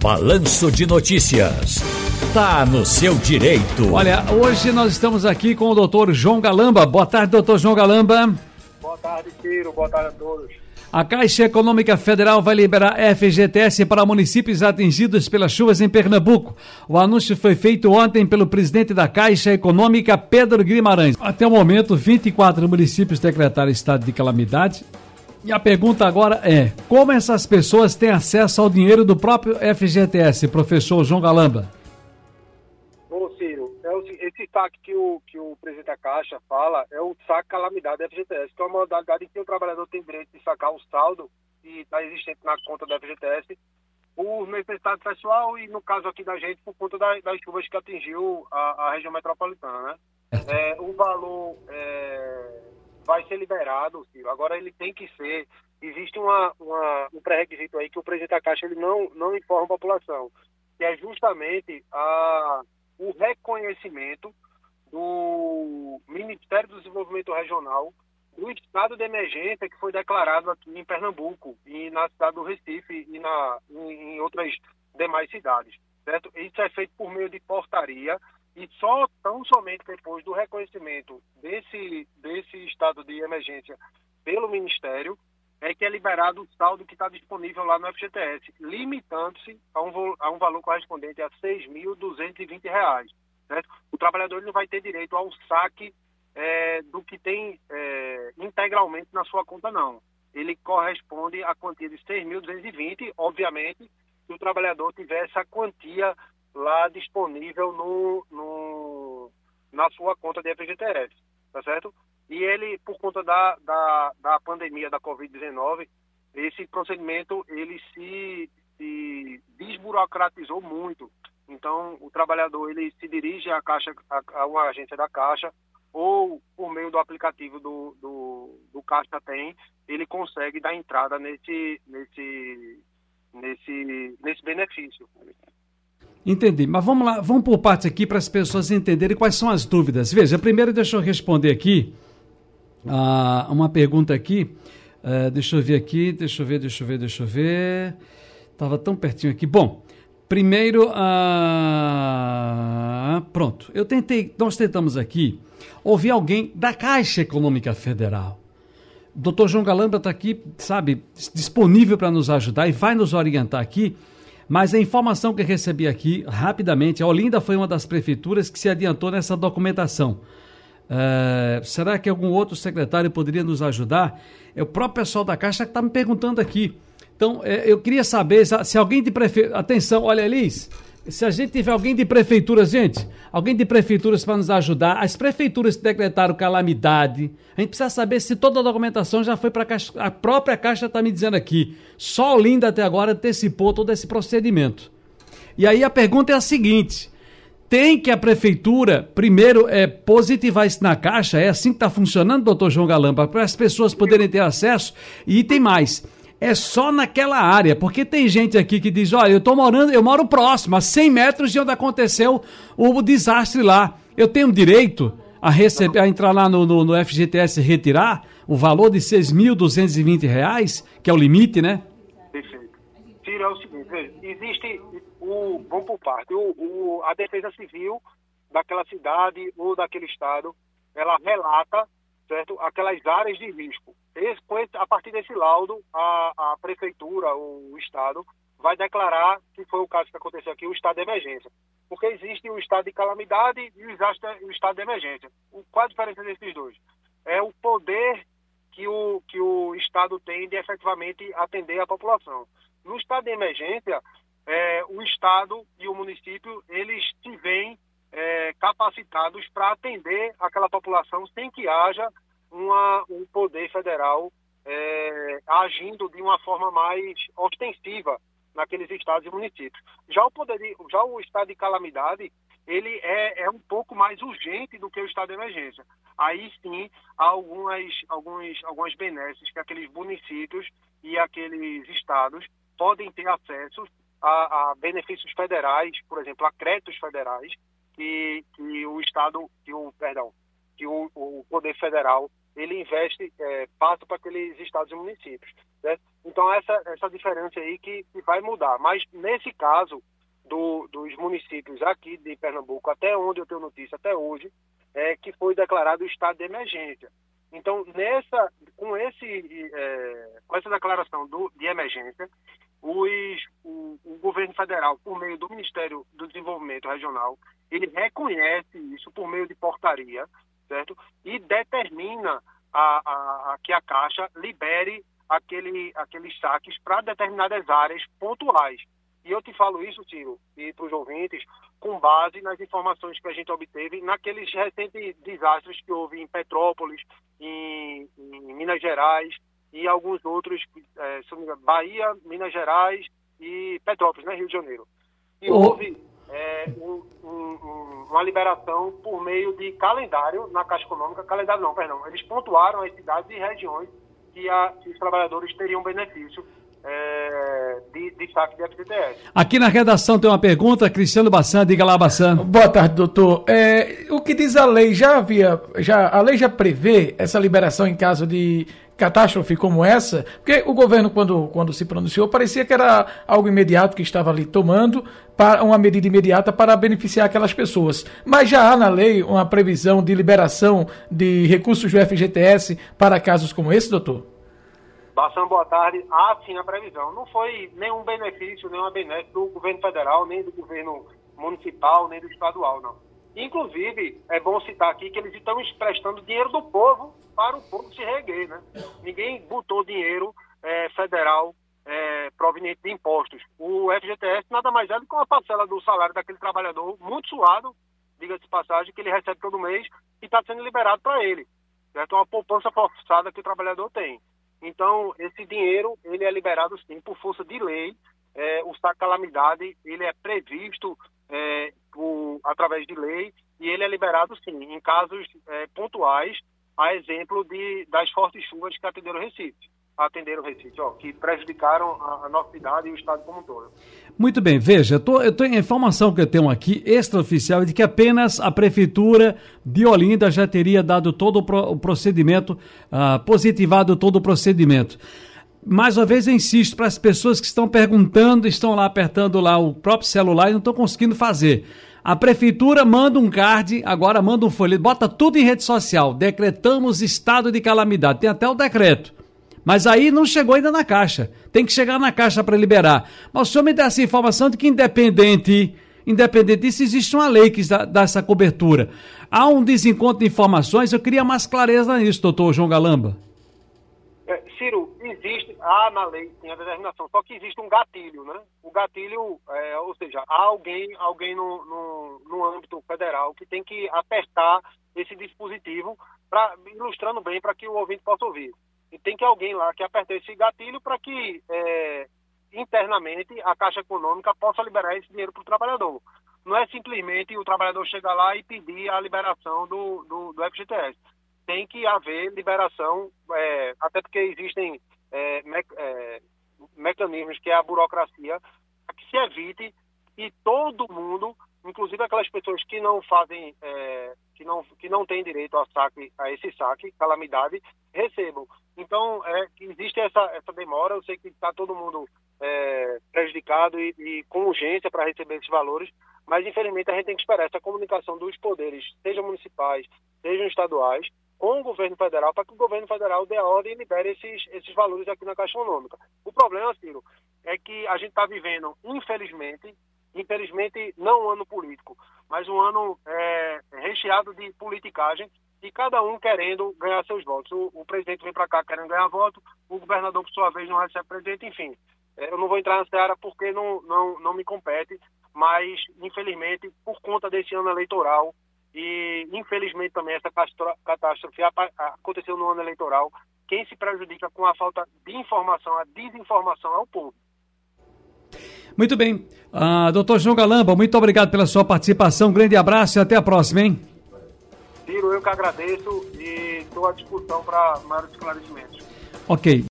Balanço de Notícias. Tá no seu direito. Olha, hoje nós estamos aqui com o doutor João Galamba. Boa tarde, doutor João Galamba. Boa tarde, Ciro. Boa tarde a todos. A Caixa Econômica Federal vai liberar FGTS para municípios atingidos pelas chuvas em Pernambuco. O anúncio foi feito ontem pelo presidente da Caixa Econômica, Pedro Guimarães. Até o momento, 24 municípios decretaram estado de calamidade e a pergunta agora é: como essas pessoas têm acesso ao dinheiro do próprio FGTS, professor João Galamba? Ô, Ciro, é o, esse saque que o, que o presidente da Caixa fala é o saque calamidade do FGTS, que é uma modalidade em que o trabalhador tem direito de sacar o saldo que está existente na conta do FGTS por necessidade pessoal e, no caso aqui da gente, por conta das, das chuvas que atingiu a, a região metropolitana, né? É, o valor é, vai ser liberado, Ciro. Agora ele tem que ser. Existe uma, uma, um pré-requisito aí que o presidente da Caixa ele não, não informa a população, que é justamente a, o reconhecimento do Ministério do Desenvolvimento Regional do estado de emergência que foi declarado aqui em Pernambuco e na cidade do Recife e na, em, em outras demais cidades. Certo? Isso é feito por meio de portaria e só tão somente depois do reconhecimento desse, desse estado de emergência pelo Ministério é que é liberado o saldo que está disponível lá no FGTS, limitando-se a um, a um valor correspondente a R$ 6.220. Certo? O trabalhador não vai ter direito ao saque é, do que tem é, integralmente na sua conta, não. Ele corresponde à quantia de 6.220, obviamente, se o trabalhador tiver essa quantia lá disponível no, na sua conta de FGTS, tá certo? E ele, por conta da, da, da pandemia da Covid-19, esse procedimento ele se, se desburocratizou muito. Então, o trabalhador ele se dirige à caixa, a, uma agência da Caixa, ou por meio do aplicativo do, do, do Caixa Tem, ele consegue dar entrada nesse, nesse, nesse, nesse benefício. Entendi, mas vamos lá, vamos por partes aqui para as pessoas entenderem quais são as dúvidas. Veja, primeiro deixa eu responder aqui uh, uma pergunta aqui. Uh, deixa eu ver aqui, deixa eu ver, deixa eu ver, deixa eu ver. Estava tão pertinho aqui. Bom, primeiro, uh, pronto. Eu tentei, nós tentamos aqui ouvir alguém da Caixa Econômica Federal. Doutor João Galamba está aqui, sabe, disponível para nos ajudar e vai nos orientar aqui mas a informação que recebi aqui, rapidamente, a Olinda foi uma das prefeituras que se adiantou nessa documentação. Uh, será que algum outro secretário poderia nos ajudar? É o próprio pessoal da Caixa que está me perguntando aqui. Então, é, eu queria saber se alguém de prefeitura. Atenção, olha, Elis, se a gente tiver alguém de prefeituras, gente, alguém de prefeituras para nos ajudar, as prefeituras decretaram calamidade, a gente precisa saber se toda a documentação já foi para a Caixa. A própria Caixa está me dizendo aqui. Só o Linda até agora antecipou todo esse procedimento. E aí a pergunta é a seguinte: tem que a prefeitura, primeiro, é, positivar isso na Caixa? É assim que está funcionando, doutor João Galamba, para as pessoas poderem ter acesso? E tem mais é só naquela área, porque tem gente aqui que diz, olha, eu tô morando, eu moro próximo, a 100 metros de onde aconteceu o desastre lá. Eu tenho direito a receber, a entrar lá no, no, no FGTS e retirar o valor de R$ 6.220, que é o limite, né? Perfeito. É o seguinte, existe o, vamos por parte, o, o, a defesa civil daquela cidade ou daquele estado, ela relata certo? aquelas áreas de risco. Esse, a partir desse laudo, a, a prefeitura, o Estado, vai declarar, que foi o caso que aconteceu aqui, o estado de emergência. Porque existe o estado de calamidade e o estado de emergência. qual a diferença desses dois? É o poder que o, que o Estado tem de efetivamente atender a população. No estado de emergência, é, o Estado e o município, eles se veem capacitados para atender aquela população sem que haja uma, um poder federal é, agindo de uma forma mais ostensiva naqueles estados e municípios. Já o poder, de, já o estado de calamidade, ele é, é um pouco mais urgente do que o estado de emergência. Aí sim, há algumas, alguns, algumas benesses que aqueles municípios e aqueles estados podem ter acesso a, a benefícios federais, por exemplo, a créditos federais, que, que o Estado, que o, perdão, que o, o Poder Federal ele investe, é, passa para aqueles estados e municípios. Certo? Então, essa, essa diferença aí que, que vai mudar. Mas, nesse caso do, dos municípios aqui de Pernambuco, até onde eu tenho notícia, até hoje, é que foi declarado estado de emergência. Então, nessa, com, esse, é, com essa declaração do, de emergência, os, o, o, governo federal, por meio do Ministério do Desenvolvimento Regional, ele reconhece isso por meio de portaria, certo? E determina a, a, a que a Caixa libere aquele, aqueles saques para determinadas áreas pontuais. E eu te falo isso, Ciro, e para os ouvintes, com base nas informações que a gente obteve naqueles recentes desastres que houve em Petrópolis, em, em Minas Gerais e alguns outros, é, Bahia, Minas Gerais e Petrópolis, né, Rio de Janeiro. E oh. houve é, um, um, uma liberação por meio de calendário na Caixa Econômica, calendário não, perdão, eles pontuaram as cidades e regiões que, a, que os trabalhadores teriam benefício é, de, de saque de FGTS. Aqui na redação tem uma pergunta, Cristiano Bassan, diga lá, Bassan. Boa tarde, doutor. É, o que diz a lei? Já havia, já, a lei já prevê essa liberação em caso de catástrofe como essa? Porque o governo, quando, quando se pronunciou, parecia que era algo imediato que estava ali tomando, para uma medida imediata para beneficiar aquelas pessoas. Mas já há na lei uma previsão de liberação de recursos do FGTS para casos como esse, doutor? Bastante boa tarde. Há sim a previsão. Não foi nenhum benefício, nenhuma benefício do governo federal, nem do governo municipal, nem do estadual, não. Inclusive, é bom citar aqui que eles estão emprestando dinheiro do povo para o povo se reguer, né? Ninguém botou dinheiro é, federal é, proveniente de impostos. O FGTS nada mais é do que uma parcela do salário daquele trabalhador muito suado, diga-se de passagem, que ele recebe todo mês e está sendo liberado para ele. Certo? Uma poupança forçada que o trabalhador tem. Então, esse dinheiro, ele é liberado sim, por força de lei. É, o saco calamidade, ele é previsto é, por, através de lei e ele é liberado sim, em casos é, pontuais, a exemplo de, das fortes chuvas que atenderam o Recife atenderam o Recife, ó, que prejudicaram a, a, nossa cidade e o estado como um todo. Muito bem, veja, eu tô, eu tô, a informação que eu tenho aqui, extraoficial, de que apenas a Prefeitura de Olinda já teria dado todo o, pro, o procedimento, uh, positivado todo o procedimento. Mais uma vez eu insisto para as pessoas que estão perguntando, estão lá apertando lá o próprio celular e não estão conseguindo fazer. A prefeitura manda um card, agora manda um folheto, bota tudo em rede social. Decretamos estado de calamidade. Tem até o decreto. Mas aí não chegou ainda na Caixa. Tem que chegar na Caixa para liberar. Mas o senhor me dá essa informação de que independente, independente disso, existe uma lei que dá, essa cobertura. Há um desencontro de informações, eu queria mais clareza nisso, doutor João Galamba. É, Ciro, existe, há na lei, tem a determinação, só que existe um gatilho, né? O gatilho, é, ou seja, há alguém, alguém no, no, no âmbito federal que tem que apertar esse dispositivo, pra, ilustrando bem para que o ouvinte possa ouvir. E tem que alguém lá que aperte esse gatilho para que é, internamente a Caixa Econômica possa liberar esse dinheiro para o trabalhador. Não é simplesmente o trabalhador chegar lá e pedir a liberação do, do, do FGTS. Tem que haver liberação, é, até porque existem é, me, é, mecanismos que é a burocracia, que se evite que todo mundo, inclusive aquelas pessoas que não fazem, é, que não, que não têm direito a, saque, a esse saque, calamidade, recebam. Então, é, existe essa, essa demora, eu sei que está todo mundo é, prejudicado e, e, com urgência para receber esses valores, mas infelizmente a gente tem que esperar essa comunicação dos poderes, sejam municipais, sejam estaduais, com o governo federal, para que o governo federal dê ordem e libere esses, esses valores aqui na Caixa Econômica. O problema, Ciro, é que a gente está vivendo, infelizmente, infelizmente não um ano político, mas um ano é, recheado de politicagem e cada um querendo ganhar seus votos. O, o presidente vem para cá querendo ganhar voto, o governador, por sua vez, não recebe presidente, enfim. É, eu não vou entrar na seara porque não, não, não me compete, mas, infelizmente, por conta desse ano eleitoral, e infelizmente também essa catástrofe aconteceu no ano eleitoral, quem se prejudica com a falta de informação, a desinformação é o povo. Muito bem. Uh, doutor João Galamba, muito obrigado pela sua participação. Um grande abraço e até a próxima, hein? Ciro, eu que agradeço e estou à disposição para maiores esclarecimentos. Ok.